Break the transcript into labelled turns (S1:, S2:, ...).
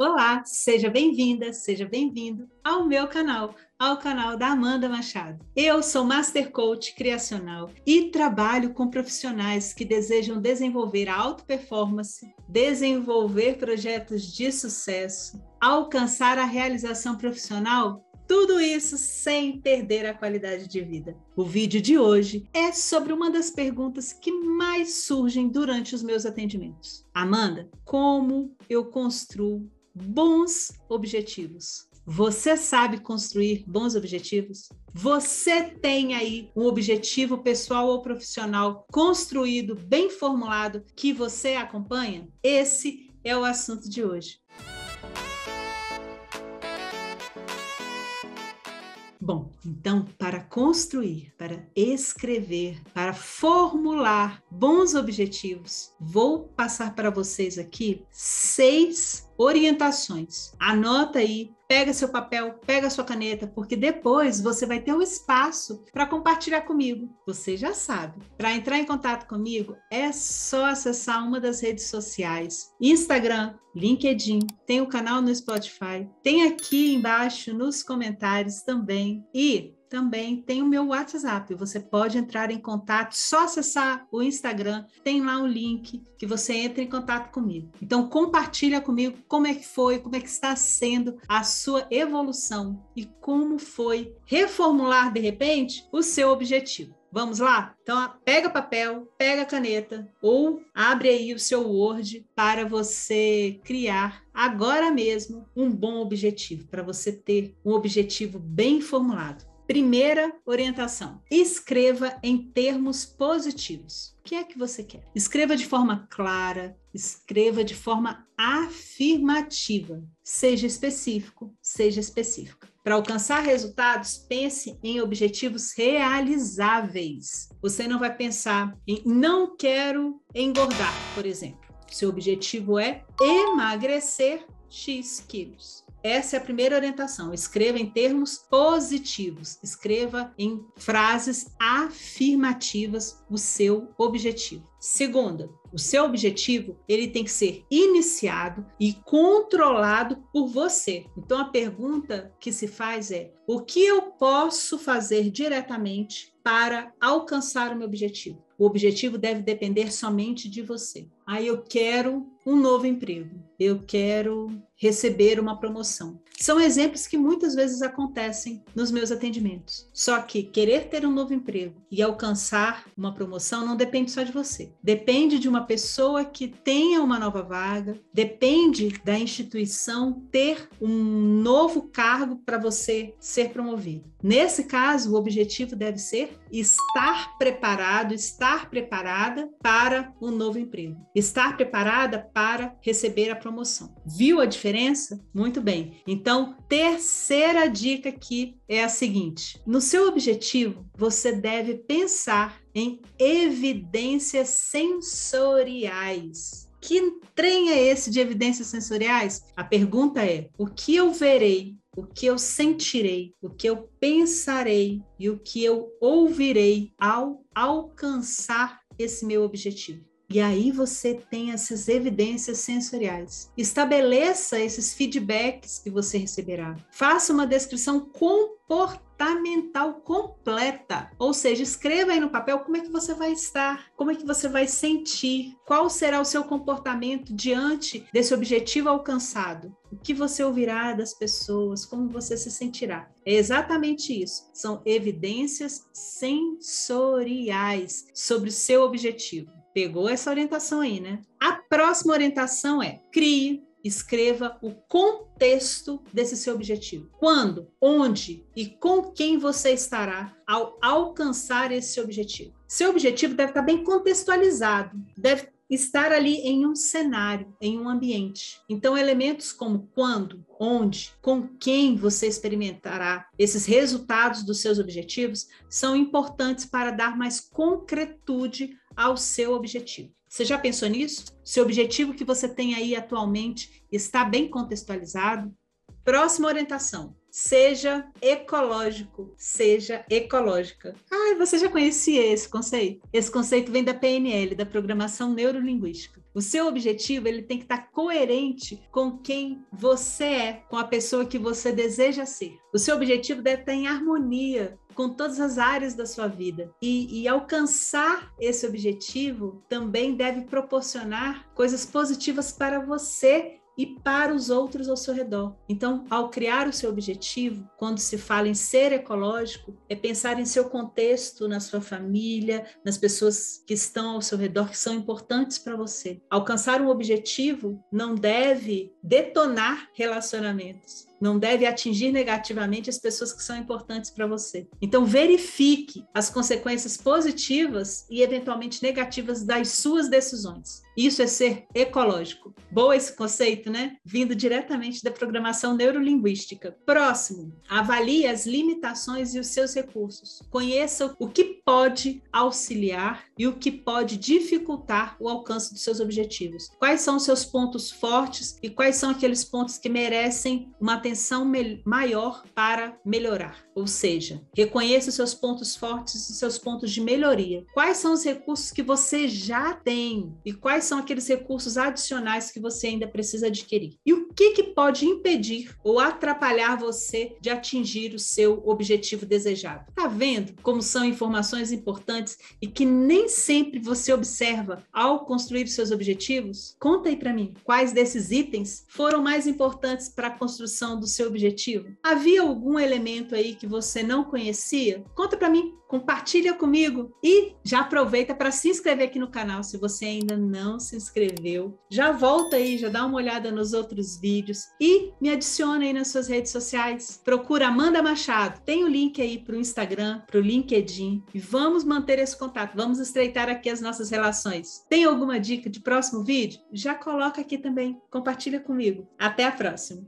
S1: Olá, seja bem-vinda, seja bem-vindo ao meu canal, ao canal da Amanda Machado. Eu sou Master Coach Criacional e trabalho com profissionais que desejam desenvolver alta performance, desenvolver projetos de sucesso, alcançar a realização profissional tudo isso sem perder a qualidade de vida. O vídeo de hoje é sobre uma das perguntas que mais surgem durante os meus atendimentos. Amanda, como eu construo bons objetivos? Você sabe construir bons objetivos? Você tem aí um objetivo pessoal ou profissional construído, bem formulado, que você acompanha? Esse é o assunto de hoje. Bom, então, para construir, para escrever, para formular bons objetivos, vou passar para vocês aqui seis orientações. Anota aí pega seu papel, pega sua caneta, porque depois você vai ter um espaço para compartilhar comigo. Você já sabe. Para entrar em contato comigo, é só acessar uma das redes sociais: Instagram, LinkedIn, tem o canal no Spotify, tem aqui embaixo nos comentários também. E também tem o meu WhatsApp. Você pode entrar em contato, só acessar o Instagram, tem lá um link que você entra em contato comigo. Então compartilha comigo como é que foi, como é que está sendo a sua evolução e como foi reformular de repente o seu objetivo. Vamos lá? Então, pega papel, pega caneta ou abre aí o seu Word para você criar agora mesmo um bom objetivo, para você ter um objetivo bem formulado. Primeira orientação: escreva em termos positivos. O que é que você quer? Escreva de forma clara, escreva de forma afirmativa. Seja específico, seja específica. Para alcançar resultados, pense em objetivos realizáveis. Você não vai pensar em não quero engordar, por exemplo. Seu objetivo é emagrecer X quilos. Essa é a primeira orientação. Escreva em termos positivos, escreva em frases afirmativas o seu objetivo. Segunda, o seu objetivo ele tem que ser iniciado e controlado por você. Então a pergunta que se faz é: o que eu posso fazer diretamente para alcançar o meu objetivo? O objetivo deve depender somente de você. Aí eu quero um novo emprego, eu quero receber uma promoção. São exemplos que muitas vezes acontecem nos meus atendimentos. Só que querer ter um novo emprego e alcançar uma promoção não depende só de você. Depende de uma pessoa que tenha uma nova vaga, depende da instituição ter um novo cargo para você ser promovido. Nesse caso, o objetivo deve ser estar preparado, estar preparada para um novo emprego, estar preparada para receber a promoção. Viu a diferença? Muito bem. Então, terceira dica aqui é a seguinte: no seu objetivo, você deve pensar em evidências sensoriais. Que trem é esse de evidências sensoriais? A pergunta é: o que eu verei o que eu sentirei, o que eu pensarei e o que eu ouvirei ao alcançar esse meu objetivo. E aí você tem essas evidências sensoriais. Estabeleça esses feedbacks que você receberá. Faça uma descrição comportamental completa. Ou seja, escreva aí no papel como é que você vai estar, como é que você vai sentir, qual será o seu comportamento diante desse objetivo alcançado. O que você ouvirá das pessoas, como você se sentirá. É exatamente isso. São evidências sensoriais sobre o seu objetivo. Pegou essa orientação aí, né? A próxima orientação é: crie, escreva o contexto desse seu objetivo. Quando, onde e com quem você estará ao alcançar esse objetivo. Seu objetivo deve estar bem contextualizado, deve estar ali em um cenário, em um ambiente. Então, elementos como quando, onde, com quem você experimentará esses resultados dos seus objetivos são importantes para dar mais concretude ao seu objetivo. Você já pensou nisso? Seu objetivo que você tem aí atualmente está bem contextualizado? Próxima orientação: seja ecológico, seja ecológica. Ah, você já conhecia esse conceito? Esse conceito vem da PNL, da Programação Neurolinguística. O seu objetivo ele tem que estar coerente com quem você é, com a pessoa que você deseja ser. O seu objetivo deve estar em harmonia com todas as áreas da sua vida. E, e, alcançar esse objetivo também deve proporcionar coisas positivas para você e para os outros ao seu redor. Então, ao criar o seu objetivo, quando se fala em ser ecológico, é pensar em seu contexto, na sua família, nas pessoas que estão ao seu redor, que são importantes para você. Alcançar um objetivo não deve detonar relacionamentos, não deve atingir negativamente as pessoas que são importantes para você. Então, verifique as consequências positivas e eventualmente negativas das suas decisões. Isso é ser ecológico. Boa esse conceito, né? Vindo diretamente da programação neurolinguística. Próximo, avalie as limitações e os seus recursos. Conheça o que pode auxiliar e o que pode dificultar o alcance dos seus objetivos. Quais são os seus pontos fortes e quais são aqueles pontos que merecem uma atenção atenção maior para melhorar. Ou seja, reconheça os seus pontos fortes e seus pontos de melhoria. Quais são os recursos que você já tem e quais são aqueles recursos adicionais que você ainda precisa adquirir? E o que, que pode impedir ou atrapalhar você de atingir o seu objetivo desejado? Tá vendo como são informações importantes e que nem sempre você observa ao construir seus objetivos? Conta aí para mim, quais desses itens foram mais importantes para a construção do seu objetivo? Havia algum elemento aí que você não conhecia? Conta para mim, compartilha comigo e já aproveita para se inscrever aqui no canal se você ainda não se inscreveu. Já volta aí, já dá uma olhada nos outros vídeos e me adiciona aí nas suas redes sociais. Procura Amanda Machado. Tem o link aí para o Instagram, para o LinkedIn e vamos manter esse contato. Vamos estreitar aqui as nossas relações. Tem alguma dica de próximo vídeo? Já coloca aqui também. Compartilha comigo. Até a próxima.